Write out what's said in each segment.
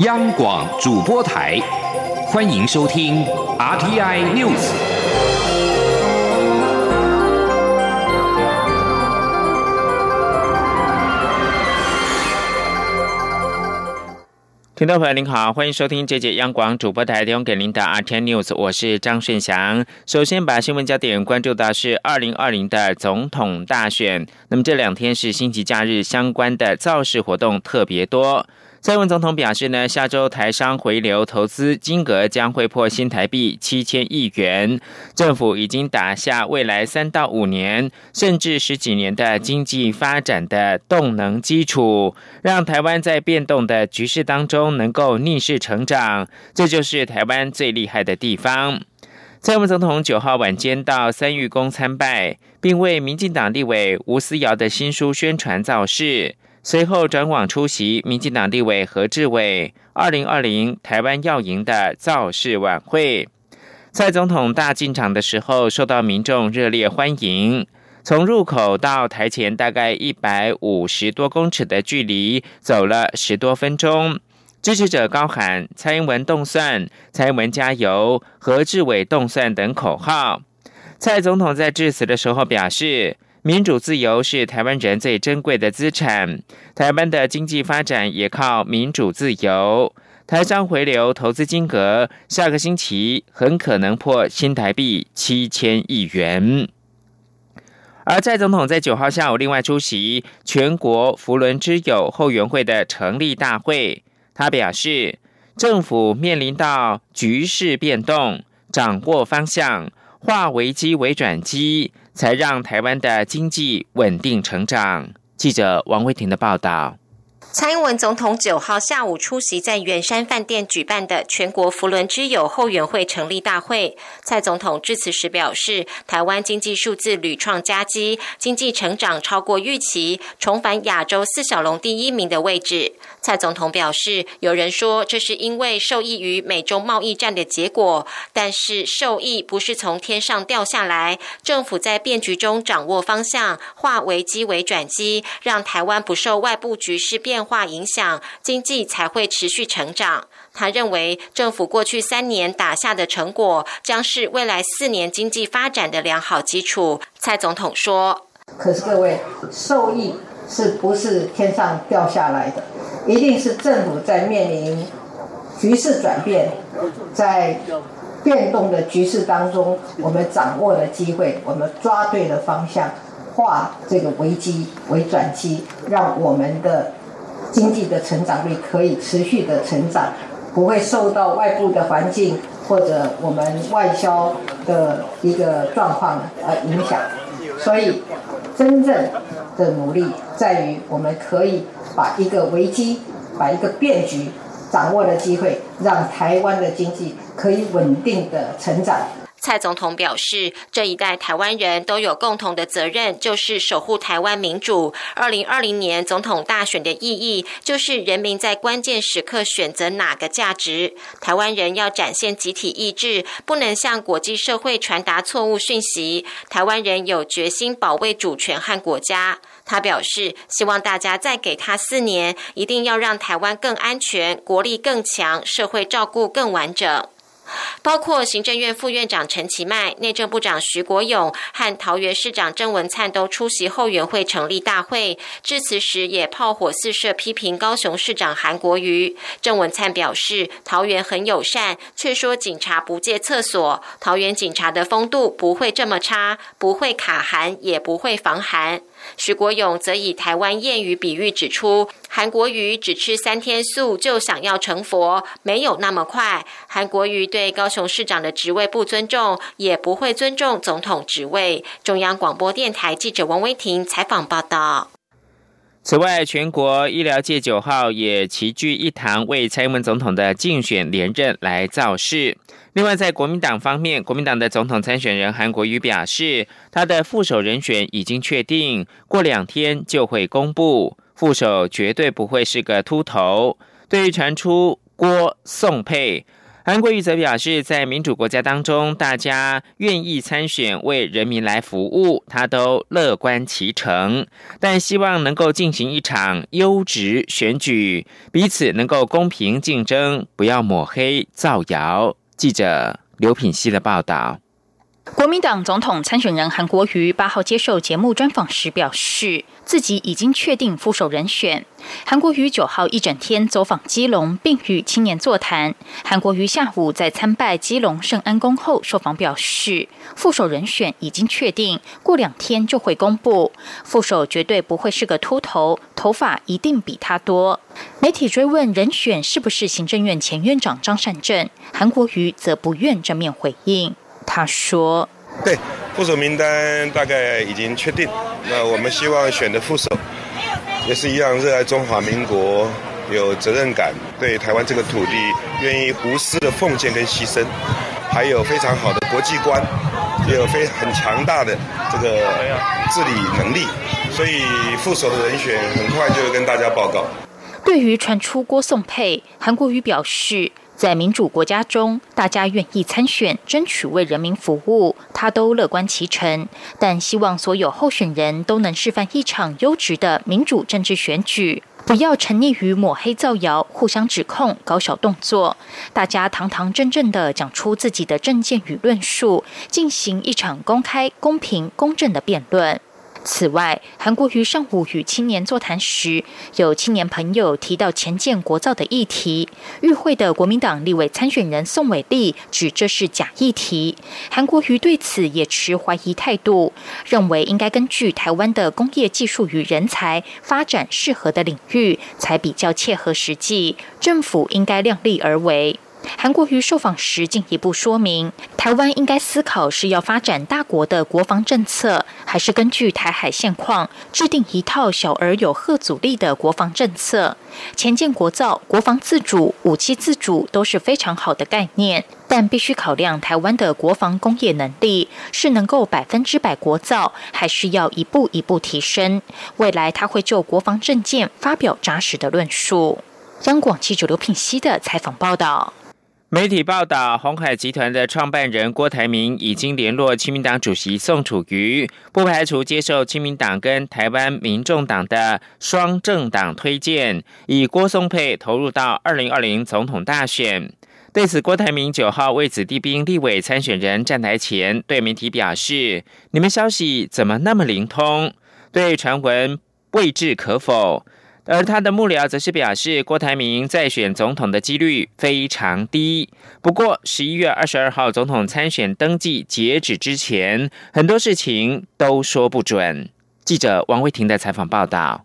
央广主播台，欢迎收听 RTI News。听众朋友您好，欢迎收听这节央广主播台提供给您的 RTI News，我是张顺祥。首先把新闻焦点关注到是二零二零的总统大选，那么这两天是星期假日，相关的造势活动特别多。蔡文总统表示呢，下周台商回流投资金额将会破新台币七千亿元。政府已经打下未来三到五年，甚至十几年的经济发展的动能基础，让台湾在变动的局势当中能够逆势成长。这就是台湾最厉害的地方。蔡文总统九号晚间到三玉宫参拜，并为民进党立委吴思瑶的新书宣传造势。随后转往出席民进党立委何志伟二零二零台湾要赢的造势晚会。蔡总统大进场的时候，受到民众热烈欢迎。从入口到台前大概一百五十多公尺的距离，走了十多分钟。支持者高喊“蔡英文动算”“蔡英文加油”“何志伟动算”等口号。蔡总统在致辞的时候表示。民主自由是台湾人最珍贵的资产，台湾的经济发展也靠民主自由。台商回流投资金额下个星期很可能破新台币七千亿元。而蔡总统在九号下午另外出席全国福伦之友后援会的成立大会，他表示，政府面临到局势变动，掌握方向，化危机为转机。才让台湾的经济稳定成长。记者王威婷的报道。蔡英文总统九号下午出席在圆山饭店举办的全国福伦之友后援会成立大会。蔡总统致辞时表示，台湾经济数字屡创佳绩，经济成长超过预期，重返亚洲四小龙第一名的位置。蔡总统表示，有人说这是因为受益于美中贸易战的结果，但是受益不是从天上掉下来，政府在变局中掌握方向，化危机为转机，让台湾不受外部局势变化影响，经济才会持续成长。他认为，政府过去三年打下的成果，将是未来四年经济发展的良好基础。蔡总统说：“可是各位，受益是不是天上掉下来的？”一定是政府在面临局势转变，在变动的局势当中，我们掌握了机会，我们抓对了方向，化这个危机为转机，让我们的经济的成长率可以持续的成长，不会受到外部的环境或者我们外销的一个状况而影响。所以，真正的努力在于我们可以。把一个危机，把一个变局掌握的机会，让台湾的经济可以稳定的成长。蔡总统表示，这一代台湾人都有共同的责任，就是守护台湾民主。二零二零年总统大选的意义，就是人民在关键时刻选择哪个价值。台湾人要展现集体意志，不能向国际社会传达错误讯息。台湾人有决心保卫主权和国家。他表示，希望大家再给他四年，一定要让台湾更安全、国力更强、社会照顾更完整。包括行政院副院长陈其迈、内政部长徐国勇和桃园市长郑文灿都出席后援会成立大会，致辞时也炮火四射批评高雄市长韩国瑜。郑文灿表示，桃园很友善，却说警察不借厕所。桃园警察的风度不会这么差，不会卡韩，也不会防寒。徐国勇则以台湾谚语比喻指出，韩国瑜只吃三天素就想要成佛，没有那么快。韩国瑜对高雄市长的职位不尊重，也不会尊重总统职位。中央广播电台记者王威婷采访报道。此外，全国医疗界九号也齐聚一堂，为蔡英文总统的竞选连任来造势。另外，在国民党方面，国民党的总统参选人韩国瑜表示，他的副手人选已经确定，过两天就会公布。副手绝对不会是个秃头。对于传出郭宋配。韩国瑜则表示，在民主国家当中，大家愿意参选为人民来服务，他都乐观其成。但希望能够进行一场优质选举，彼此能够公平竞争，不要抹黑造谣。记者刘品希的报道。国民党总统参选人韩国瑜八号接受节目专访时表示，自己已经确定副手人选。韩国瑜九号一整天走访基隆，并与青年座谈。韩国瑜下午在参拜基隆圣安宫后受访表示，副手人选已经确定，过两天就会公布。副手绝对不会是个秃头，头发一定比他多。媒体追问人选是不是行政院前院长张善政，韩国瑜则不愿正面回应。他说：“对，副手名单大概已经确定。那我们希望选的副手也是一样，热爱中华民国，有责任感，对台湾这个土地愿意无私的奉献跟牺牲，还有非常好的国际观，也有非很强大的这个治理能力。所以副手的人选很快就会跟大家报告。”对于传出郭宋佩，韩国瑜表示。在民主国家中，大家愿意参选，争取为人民服务，他都乐观其成。但希望所有候选人都能示范一场优质的民主政治选举，不要沉溺于抹黑造谣、互相指控、搞小动作。大家堂堂正正的讲出自己的政见与论述，进行一场公开、公平、公正的辩论。此外，韩国瑜上午与青年座谈时，有青年朋友提到前建国造的议题，与会的国民党立委参选人宋伟立指这是假议题。韩国瑜对此也持怀疑态度，认为应该根据台湾的工业技术与人才发展适合的领域，才比较切合实际。政府应该量力而为。韩国瑜受访时进一步说明，台湾应该思考是要发展大国的国防政策，还是根据台海现况制定一套小而有贺阻力的国防政策。前建国造、国防自主、武器自主都是非常好的概念，但必须考量台湾的国防工业能力是能够百分之百国造，还是要一步一步提升。未来他会就国防政见发表扎实的论述。央广记者刘品熙的采访报道。媒体报道，红海集团的创办人郭台铭已经联络亲民党主席宋楚瑜，不排除接受亲民党跟台湾民众党的双政党推荐，以郭松佩投入到二零二零总统大选。对此，郭台铭九号为子弟兵立委参选人站台前，对媒体表示：“你们消息怎么那么灵通？对传闻未置可否。”而他的幕僚则是表示，郭台铭再选总统的几率非常低。不过，十一月二十二号总统参选登记截止之前，很多事情都说不准。记者王慧婷的采访报道。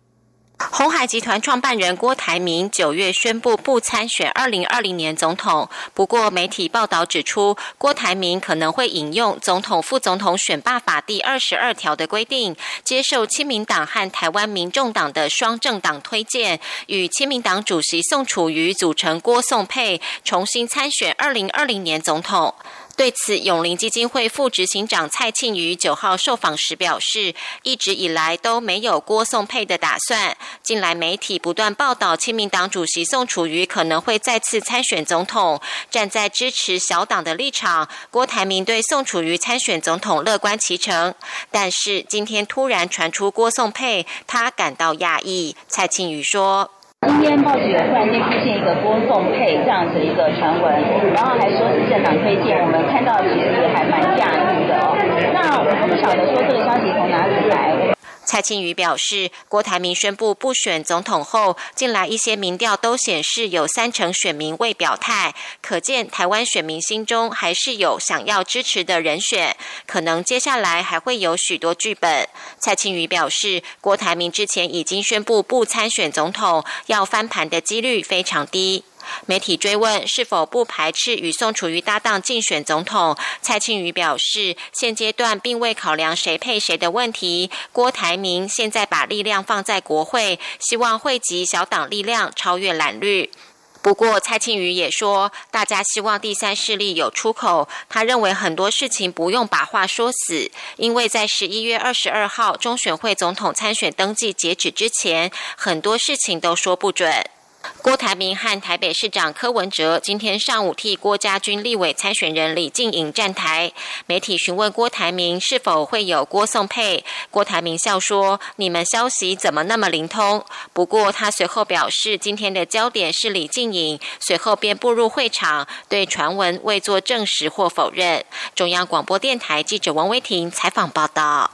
红海集团创办人郭台铭九月宣布不参选二零二零年总统。不过，媒体报道指出，郭台铭可能会引用总统、副总统选罢法第二十二条的规定，接受亲民党和台湾民众党的双政党推荐，与亲民党主席宋楚瑜组成郭宋配，重新参选二零二零年总统。对此，永林基金会副执行长蔡庆瑜九号受访时表示，一直以来都没有郭宋配的打算。近来媒体不断报道，亲民党主席宋楚瑜可能会再次参选总统，站在支持小党的立场。郭台铭对宋楚瑜参选总统乐观其成，但是今天突然传出郭宋配，他感到讶异。蔡庆瑜说。今天报纸有突然间出现一个郭宋配这样子一个传闻，然后还说是政党推荐，我们看到其实还蛮讶异的哦。那我不晓得说这个消息从哪里来。蔡庆瑜表示，郭台铭宣布不选总统后，近来一些民调都显示有三成选民未表态，可见台湾选民心中还是有想要支持的人选，可能接下来还会有许多剧本。蔡庆瑜表示，郭台铭之前已经宣布不参选总统，要翻盘的几率非常低。媒体追问是否不排斥与宋楚瑜搭档竞选总统，蔡庆瑜表示，现阶段并未考量谁配谁的问题。郭台铭现在把力量放在国会，希望汇集小党力量超越蓝绿。不过，蔡庆瑜也说，大家希望第三势力有出口。他认为很多事情不用把话说死，因为在十一月二十二号中选会总统参选登记截止之前，很多事情都说不准。郭台铭和台北市长柯文哲今天上午替郭家军立委参选人李静颖站台。媒体询问郭台铭是否会有郭宋配，郭台铭笑说：“你们消息怎么那么灵通？”不过他随后表示，今天的焦点是李静颖。随后便步入会场，对传闻未做证实或否认。中央广播电台记者王威婷采访报道。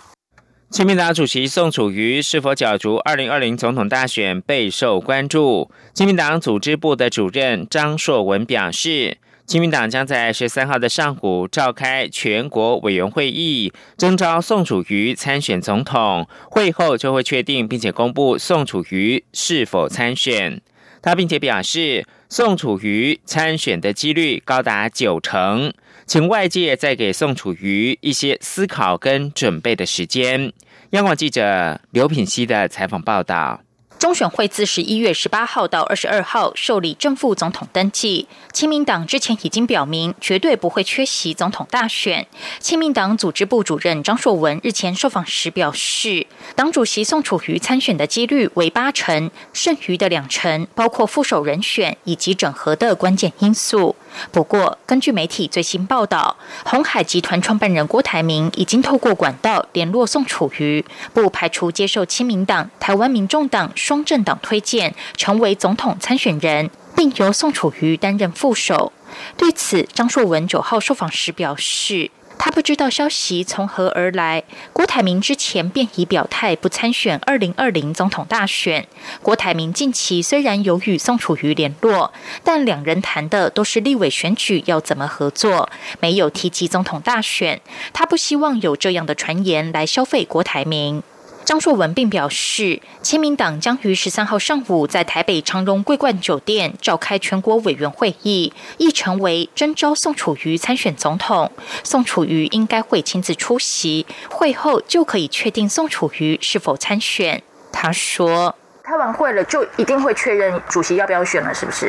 亲民党主席宋楚瑜是否角逐二零二零总统大选备受关注。亲民党组织部的主任张硕文表示，亲民党将在十三号的上午召开全国委员会议，征召宋楚瑜参选总统。会后就会确定并且公布宋楚瑜是否参选。他并且表示，宋楚瑜参选的几率高达九成。请外界再给宋楚瑜一些思考跟准备的时间。央广记者刘品熙的采访报道。中选会自十一月十八号到二十二号受理正副总统登记。亲民党之前已经表明绝对不会缺席总统大选。亲民党组织部主任张硕文日前受访时表示，党主席宋楚瑜参选的几率为八成，剩余的两成包括副手人选以及整合的关键因素。不过，根据媒体最新报道，红海集团创办人郭台铭已经透过管道联络宋楚瑜，不排除接受亲民党、台湾民众党双政党推荐，成为总统参选人，并由宋楚瑜担任副手。对此，张硕文九号受访时表示。他不知道消息从何而来。郭台铭之前便已表态不参选二零二零总统大选。郭台铭近期虽然有与宋楚瑜联络，但两人谈的都是立委选举要怎么合作，没有提及总统大选。他不希望有这样的传言来消费郭台铭。张硕文并表示，亲民党将于十三号上午在台北长荣桂冠酒店召开全国委员会议，议程为征召宋楚瑜参选总统。宋楚瑜应该会亲自出席，会后就可以确定宋楚瑜是否参选。他说：“开完会了，就一定会确认主席要不要选了，是不是？”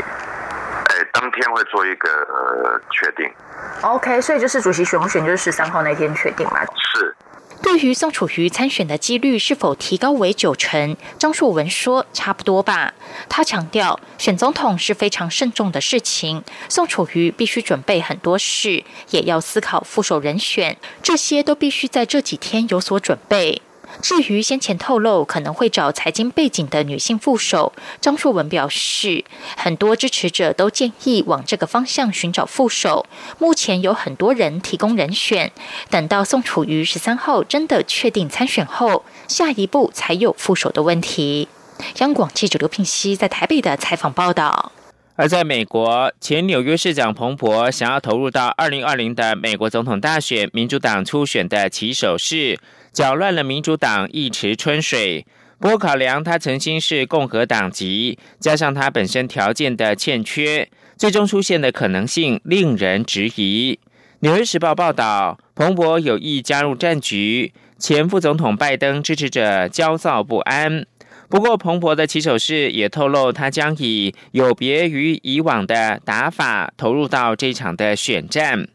哎，当天会做一个确定。OK，所以就是主席选不选，就是十三号那天确定嘛？是。对于宋楚瑜参选的几率是否提高为九成，张树文说差不多吧。他强调，选总统是非常慎重的事情，宋楚瑜必须准备很多事，也要思考副手人选，这些都必须在这几天有所准备。至于先前透露可能会找财经背景的女性副手，张硕文表示，很多支持者都建议往这个方向寻找副手。目前有很多人提供人选，等到宋楚瑜十三号真的确定参选后，下一步才有副手的问题。央广记者刘聘熙在台北的采访报道。而在美国，前纽约市长彭博想要投入到二零二零的美国总统大选，民主党初选的起手式。搅乱了民主党一池春水。不过，考量他曾经是共和党籍，加上他本身条件的欠缺，最终出现的可能性令人质疑。《纽约时报》报道，彭博有意加入战局，前副总统拜登支持者焦躁不安。不过，彭博的起手式也透露，他将以有别于以往的打法投入到这场的选战。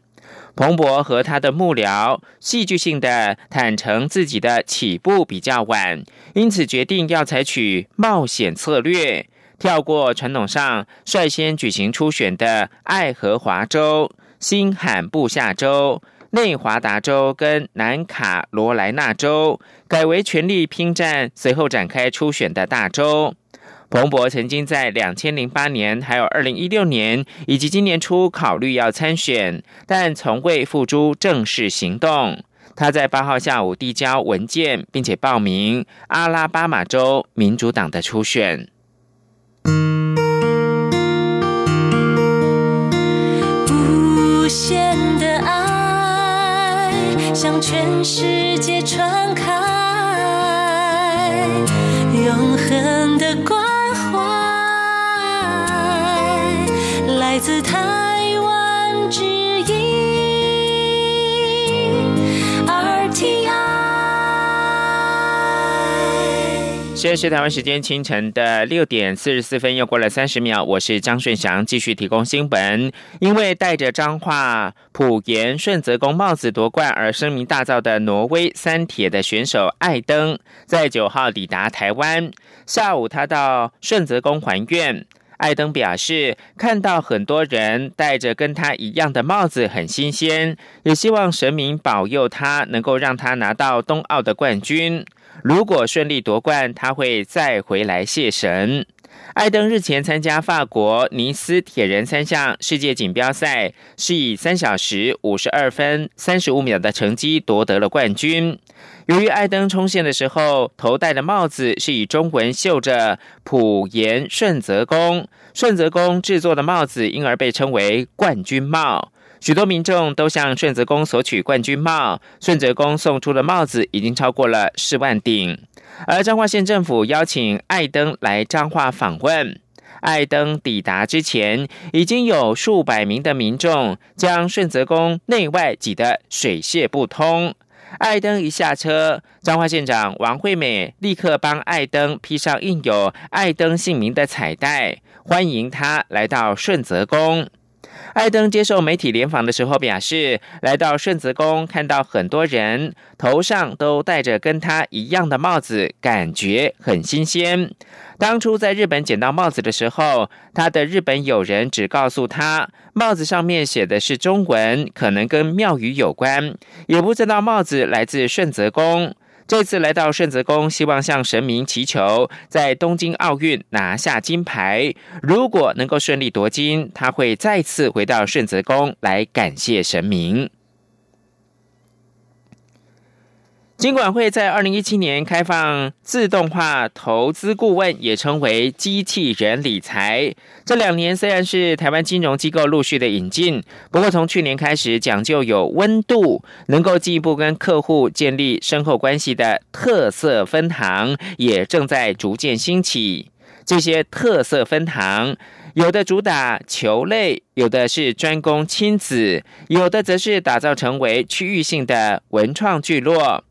彭博和他的幕僚戏剧性的坦诚自己的起步比较晚，因此决定要采取冒险策略，跳过传统上率先举行初选的爱荷华州、新罕布夏州、内华达州跟南卡罗来纳州，改为全力拼战随后展开初选的大州。彭博曾经在两千零八年、还有二零一六年以及今年初考虑要参选，但从未付诸正式行动。他在八号下午递交文件，并且报名阿拉巴马州民主党的初选。无限的爱向全世界传开，永恒的光。来自台湾之音 RTI。现在是台湾时间清晨的六点四十四分，又过了三十秒。我是张顺祥，继续提供新闻。因为带着彰化普盐顺泽宫帽子夺冠而声名大噪的挪威三铁的选手艾登，在九号抵达台湾。下午，他到顺泽宫还愿。艾登表示，看到很多人戴着跟他一样的帽子很新鲜，也希望神明保佑他，能够让他拿到冬奥的冠军。如果顺利夺冠，他会再回来谢神。艾登日前参加法国尼斯铁人三项世界锦标赛，是以三小时五十二分三十五秒的成绩夺得了冠军。由于艾登冲线的时候头戴的帽子是以中文绣着“普盐顺泽宫”顺泽宫制作的帽子，因而被称为冠军帽。许多民众都向顺泽宫索取冠军帽，顺泽宫送出的帽子已经超过了四万顶。而彰化县政府邀请艾登来彰化访问。艾登抵达之前，已经有数百名的民众将顺泽宫内外挤得水泄不通。艾登一下车，彰化县长王惠美立刻帮艾登披上印有艾登姓名的彩带，欢迎他来到顺泽宫。艾登接受媒体联访的时候表示，来到顺泽宫看到很多人头上都戴着跟他一样的帽子，感觉很新鲜。当初在日本捡到帽子的时候，他的日本友人只告诉他，帽子上面写的是中文，可能跟庙宇有关，也不知道帽子来自顺泽宫。这次来到顺泽宫，希望向神明祈求，在东京奥运拿下金牌。如果能够顺利夺金，他会再次回到顺泽宫来感谢神明。金管会在二零一七年开放自动化投资顾问，也称为机器人理财。这两年虽然是台湾金融机构陆续的引进，不过从去年开始，讲究有温度，能够进一步跟客户建立深厚关系的特色分行，也正在逐渐兴起。这些特色分行，有的主打球类，有的是专攻亲子，有的则是打造成为区域性的文创聚落。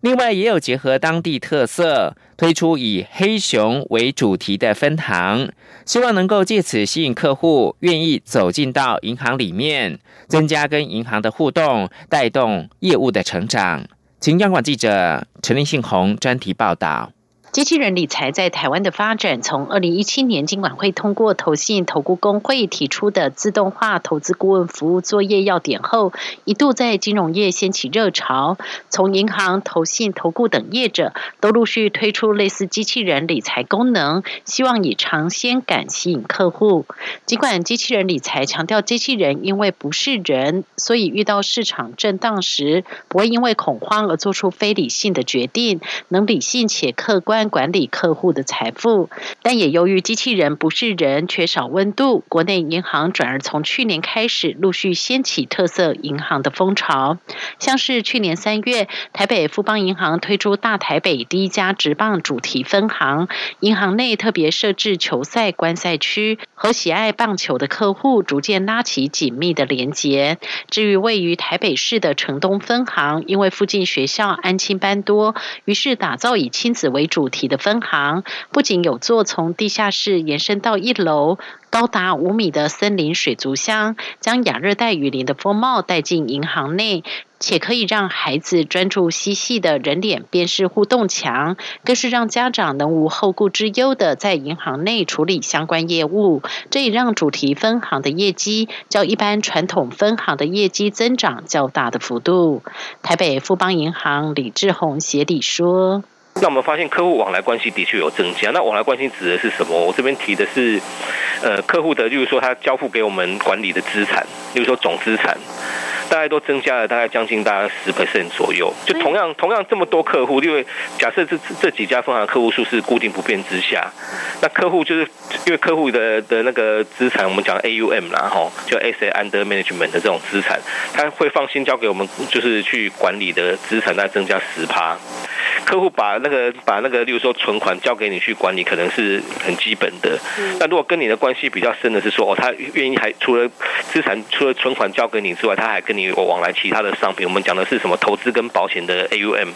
另外，也有结合当地特色，推出以黑熊为主题的分行，希望能够借此吸引客户愿意走进到银行里面，增加跟银行的互动，带动业务的成长。请央广记者陈立信宏专题报道。机器人理财在台湾的发展，从二零一七年金管会通过投信投顾工会提出的自动化投资顾问服务作业要点后，一度在金融业掀起热潮。从银行、投信、投顾等业者都陆续推出类似机器人理财功能，希望以尝鲜感吸引客户。尽管机器人理财强调机器人因为不是人，所以遇到市场震荡时不会因为恐慌而做出非理性的决定，能理性且客观。管理客户的财富，但也由于机器人不是人，缺少温度，国内银行转而从去年开始陆续掀起特色银行的风潮。像是去年三月，台北富邦银行推出大台北第一家直棒主题分行，银行内特别设置球赛观赛区，和喜爱棒球的客户逐渐拉起紧密的连结。至于位于台北市的城东分行，因为附近学校安亲班多，于是打造以亲子为主。体的分行不仅有座从地下室延伸到一楼高达五米的森林水族箱，将亚热带雨林的风貌带进银行内，且可以让孩子专注嬉戏的人脸辨识互动墙，更是让家长能无后顾之忧的在银行内处理相关业务。这也让主题分行的业绩较一般传统分行的业绩增长较大的幅度。台北富邦银行李志宏协理说。那我们发现客户往来关系的确有增加。那往来关系指的是什么？我这边提的是，呃，客户的，就是说他交付给我们管理的资产，例如说总资产。大概都增加了大概将近大概十 percent 左右，就同样同样这么多客户，因为假设这这几家分行客户数是固定不变之下，那客户就是因为客户的的那个资产，我们讲 AUM 啦吼，就 SA Under Management 的这种资产，他会放心交给我们，就是去管理的资产在增加十趴。客户把那个把那个，例如说存款交给你去管理，可能是很基本的。那如果跟你的关系比较深的是说，哦，他愿意还除了资产除了存款交给你之外，他还跟你。有往来其他的商品，我们讲的是什么投资跟保险的 AUM，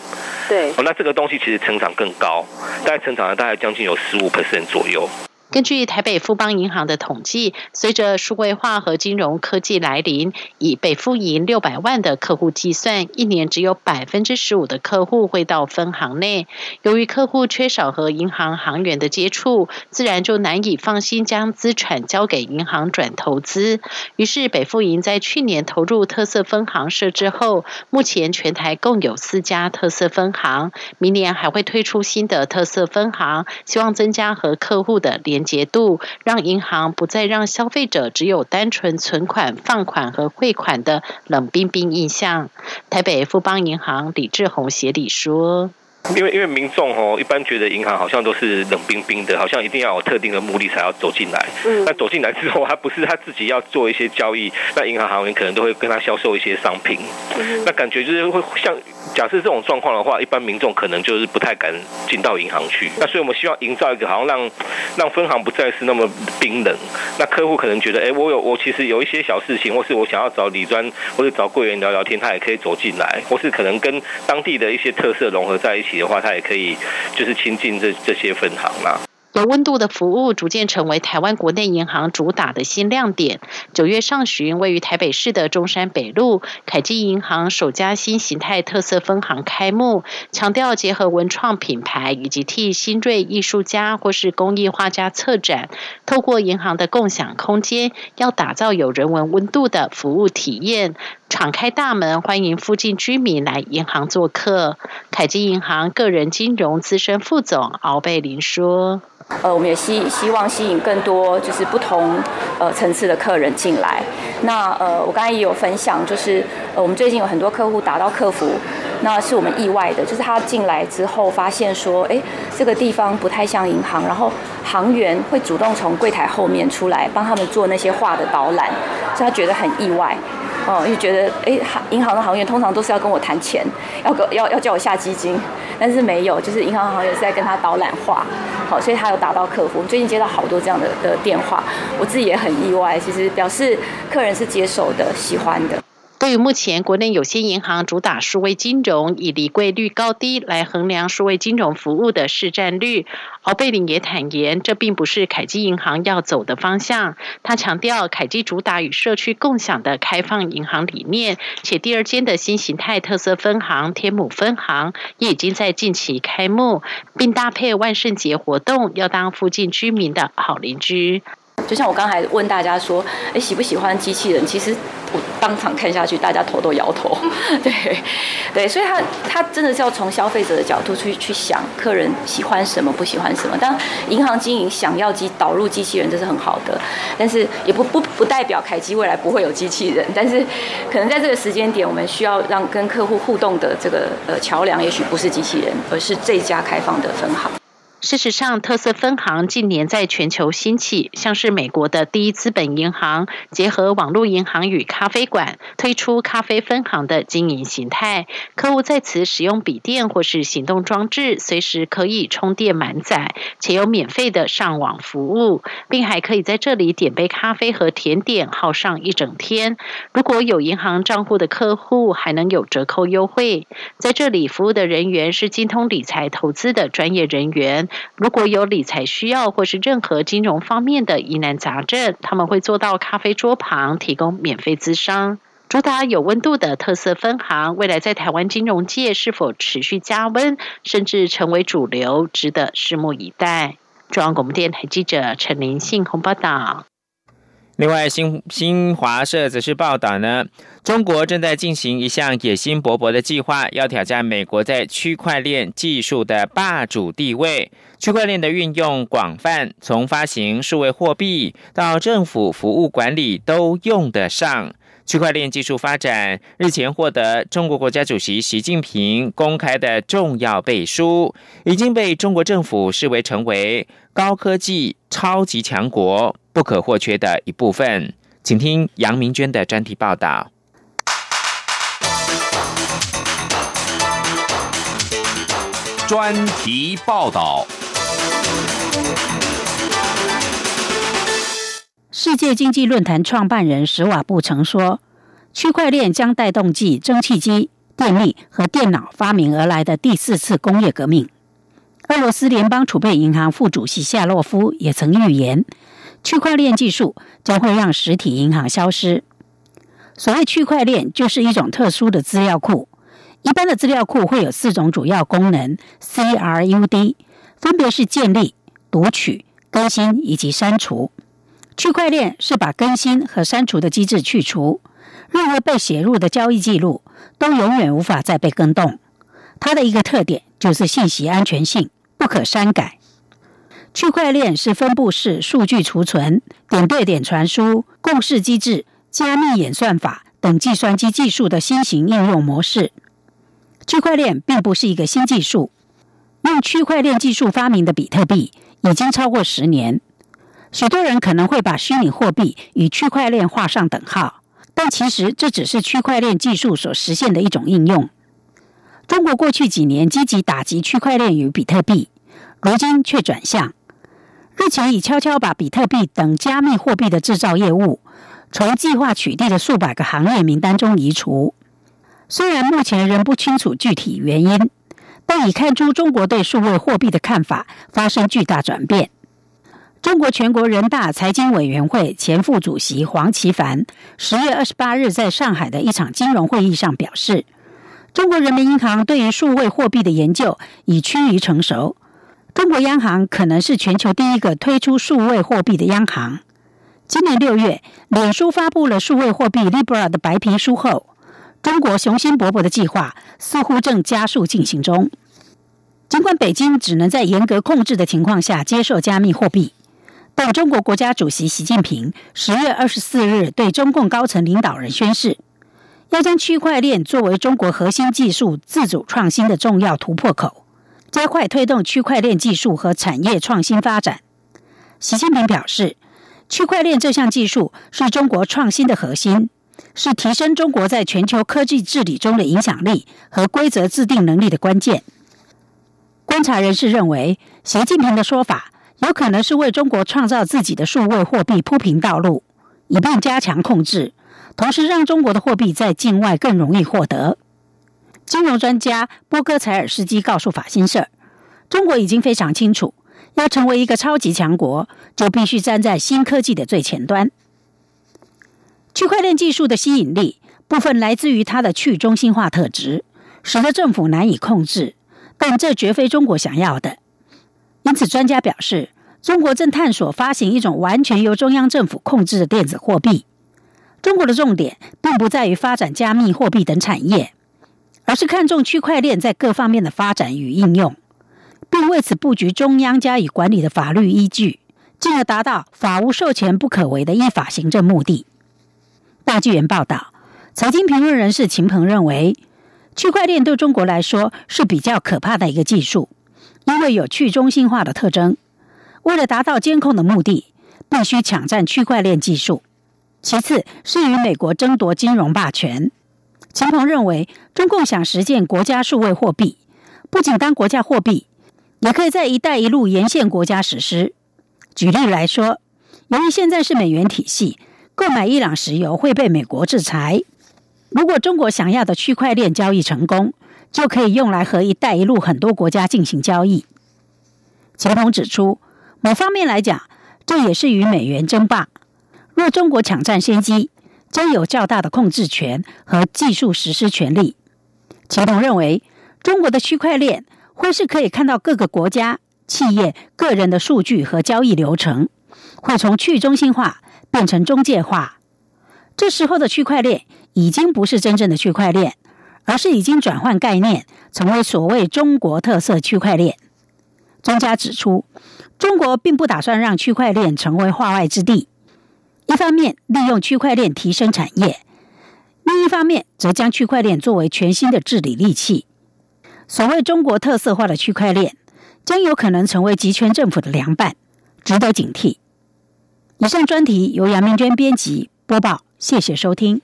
对，哦，那这个东西其实成长更高，大概成长了大概将近有十五 percent 左右。根据台北富邦银行的统计，随着数位化和金融科技来临，以北富银六百万的客户计算，一年只有百分之十五的客户会到分行内。由于客户缺少和银行行员的接触，自然就难以放心将资产交给银行转投资。于是，北富银在去年投入特色分行设置后，目前全台共有四家特色分行，明年还会推出新的特色分行，希望增加和客户的联。连结度，让银行不再让消费者只有单纯存款、放款和汇款的冷冰冰印象。台北富邦银行李志宏协理说。因为因为民众哦，一般觉得银行好像都是冷冰冰的，好像一定要有特定的目的才要走进来。嗯。那走进来之后，他不是他自己要做一些交易，那银行行员可能都会跟他销售一些商品。嗯。那感觉就是会像假设这种状况的话，一般民众可能就是不太敢进到银行去。那所以我们希望营造一个好像让让分行不再是那么冰冷。那客户可能觉得，哎，我有我其实有一些小事情，或是我想要找李专或者找柜员聊聊天，他也可以走进来，或是可能跟当地的一些特色融合在一起。的话，它也可以就是亲近这这些分行啦。有温度的服务逐渐成为台湾国内银行主打的新亮点。九月上旬，位于台北市的中山北路凯基银行首家新形态特色分行开幕，强调结合文创品牌以及替新锐艺术家或是工艺画家策展，透过银行的共享空间，要打造有人文温度的服务体验，敞开大门欢迎附近居民来银行做客。凯基银行个人金融资深副总敖贝林说。呃，我们也希希望吸引更多就是不同呃层次的客人进来。那呃，我刚才也有分享，就是呃，我们最近有很多客户打到客服，那是我们意外的，就是他进来之后发现说，哎，这个地方不太像银行，然后行员会主动从柜台后面出来帮他们做那些画的导览，所以他觉得很意外。哦，就觉得哎，银行的行员通常都是要跟我谈钱，要跟要要叫我下基金，但是没有，就是银行行员是在跟他导览话，好，所以他有打到客服。最近接到好多这样的的电话，我自己也很意外，其实表示客人是接受的、喜欢的。对于目前国内有些银行主打数位金融，以离柜率高低来衡量数位金融服务的市占率，敖贝林也坦言，这并不是凯基银行要走的方向。他强调，凯基主打与社区共享的开放银行理念，且第二间的新形态特色分行天母分行也已经在近期开幕，并搭配万圣节活动，要当附近居民的好邻居。就像我刚才问大家说，哎，喜不喜欢机器人？其实我当场看下去，大家头都摇头。对，对，所以他他真的是要从消费者的角度去去想，客人喜欢什么，不喜欢什么。当银行经营想要机导入机器人，这是很好的，但是也不不不代表凯基未来不会有机器人。但是可能在这个时间点，我们需要让跟客户互动的这个呃桥梁，也许不是机器人，而是这家开放的分行。事实上，特色分行近年在全球兴起，像是美国的第一资本银行结合网络银行与咖啡馆，推出咖啡分行的经营形态。客户在此使用笔电或是行动装置，随时可以充电满载，且有免费的上网服务，并还可以在这里点杯咖啡和甜点，耗上一整天。如果有银行账户的客户，还能有折扣优惠。在这里服务的人员是精通理财投资的专业人员。如果有理财需要或是任何金融方面的疑难杂症，他们会坐到咖啡桌旁提供免费咨商。主打有温度的特色分行，未来在台湾金融界是否持续加温，甚至成为主流，值得拭目以待。中央广播电台记者陈林信鸿报道。另外，新新华社则是报道呢，中国正在进行一项野心勃勃的计划，要挑战美国在区块链技术的霸主地位。区块链的运用广泛，从发行数位货币到政府服务管理都用得上。区块链技术发展日前获得中国国家主席习近平公开的重要背书，已经被中国政府视为成为高科技超级强国不可或缺的一部分。请听杨明娟的专题报道。专题报道。世界经济论坛创办人史瓦布曾说：“区块链将带动继蒸汽机、电力和电脑发明而来的第四次工业革命。”俄罗斯联邦储备银行副主席夏洛夫也曾预言，区块链技术将会让实体银行消失。所谓区块链，就是一种特殊的资料库。一般的资料库会有四种主要功能：CRUD，分别是建立、读取、更新以及删除。区块链是把更新和删除的机制去除，任何被写入的交易记录都永远无法再被更动。它的一个特点就是信息安全性，不可删改。区块链是分布式数据储存、点对点传输、共识机制、加密演算法等计算机技术的新型应用模式。区块链并不是一个新技术，用区块链技术发明的比特币已经超过十年。许多人可能会把虚拟货币与区块链画上等号，但其实这只是区块链技术所实现的一种应用。中国过去几年积极打击区块链与比特币，如今却转向，日前已悄悄把比特币等加密货币的制造业务从计划取缔的数百个行业名单中移除。虽然目前仍不清楚具体原因，但已看出中国对数位货币的看法发生巨大转变。中国全国人大财经委员会前副主席黄奇帆十月二十八日在上海的一场金融会议上表示，中国人民银行对于数位货币的研究已趋于成熟，中国央行可能是全球第一个推出数位货币的央行。今年六月，脸书发布了数位货币 Libra 的白皮书后。中国雄心勃勃的计划似乎正加速进行中。尽管北京只能在严格控制的情况下接受加密货币，但中国国家主席习近平十月二十四日对中共高层领导人宣誓，要将区块链作为中国核心技术自主创新的重要突破口，加快推动区块链技术和产业创新发展。习近平表示，区块链这项技术是中国创新的核心。是提升中国在全球科技治理中的影响力和规则制定能力的关键。观察人士认为，习近平的说法有可能是为中国创造自己的数位货币铺平道路，以便加强控制，同时让中国的货币在境外更容易获得。金融专家波哥采尔斯基告诉法新社，中国已经非常清楚，要成为一个超级强国，就必须站在新科技的最前端。区块链技术的吸引力部分来自于它的去中心化特质，使得政府难以控制，但这绝非中国想要的。因此，专家表示，中国正探索发行一种完全由中央政府控制的电子货币。中国的重点并不在于发展加密货币等产业，而是看重区块链在各方面的发展与应用，并为此布局中央加以管理的法律依据，进而达到法无授权不可为的依法行政目的。大纪元报道，财经评论人士秦鹏认为，区块链对中国来说是比较可怕的一个技术，因为有去中心化的特征。为了达到监控的目的，必须抢占区块链技术。其次是与美国争夺金融霸权。秦鹏认为，中共想实现国家数位货币，不仅当国家货币，也可以在“一带一路”沿线国家实施。举例来说，由于现在是美元体系。购买伊朗石油会被美国制裁。如果中国想要的区块链交易成功，就可以用来和“一带一路”很多国家进行交易。秦鹏指出，某方面来讲，这也是与美元争霸。若中国抢占先机，将有较大的控制权和技术实施权利。秦鹏认为，中国的区块链会是可以看到各个国家、企业、个人的数据和交易流程，会从去中心化。变成中介化，这时候的区块链已经不是真正的区块链，而是已经转换概念，成为所谓中国特色区块链。专家指出，中国并不打算让区块链成为化外之地，一方面利用区块链提升产业，另一方面则将区块链作为全新的治理利器。所谓中国特色化的区块链，将有可能成为集权政府的凉拌，值得警惕。以上专题由杨明娟编辑播报，谢谢收听。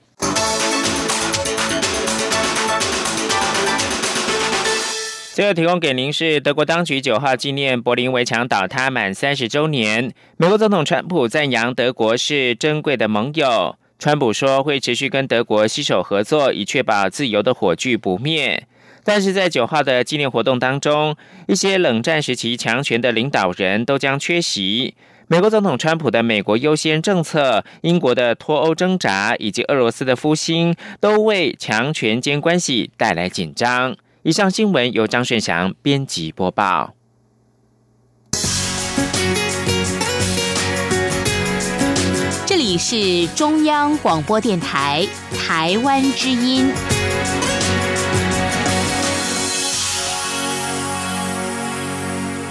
最后提供给您是德国当局九号纪念柏林围墙倒塌满三十周年，美国总统川普赞扬德国是珍贵的盟友。川普说会持续跟德国携手合作，以确保自由的火炬不灭。但是在九号的纪念活动当中，一些冷战时期强权的领导人都将缺席。美国总统川普的“美国优先”政策、英国的脱欧挣扎以及俄罗斯的复兴，都为强权间关系带来紧张。以上新闻由张炫祥编辑播报。这里是中央广播电台台湾之音。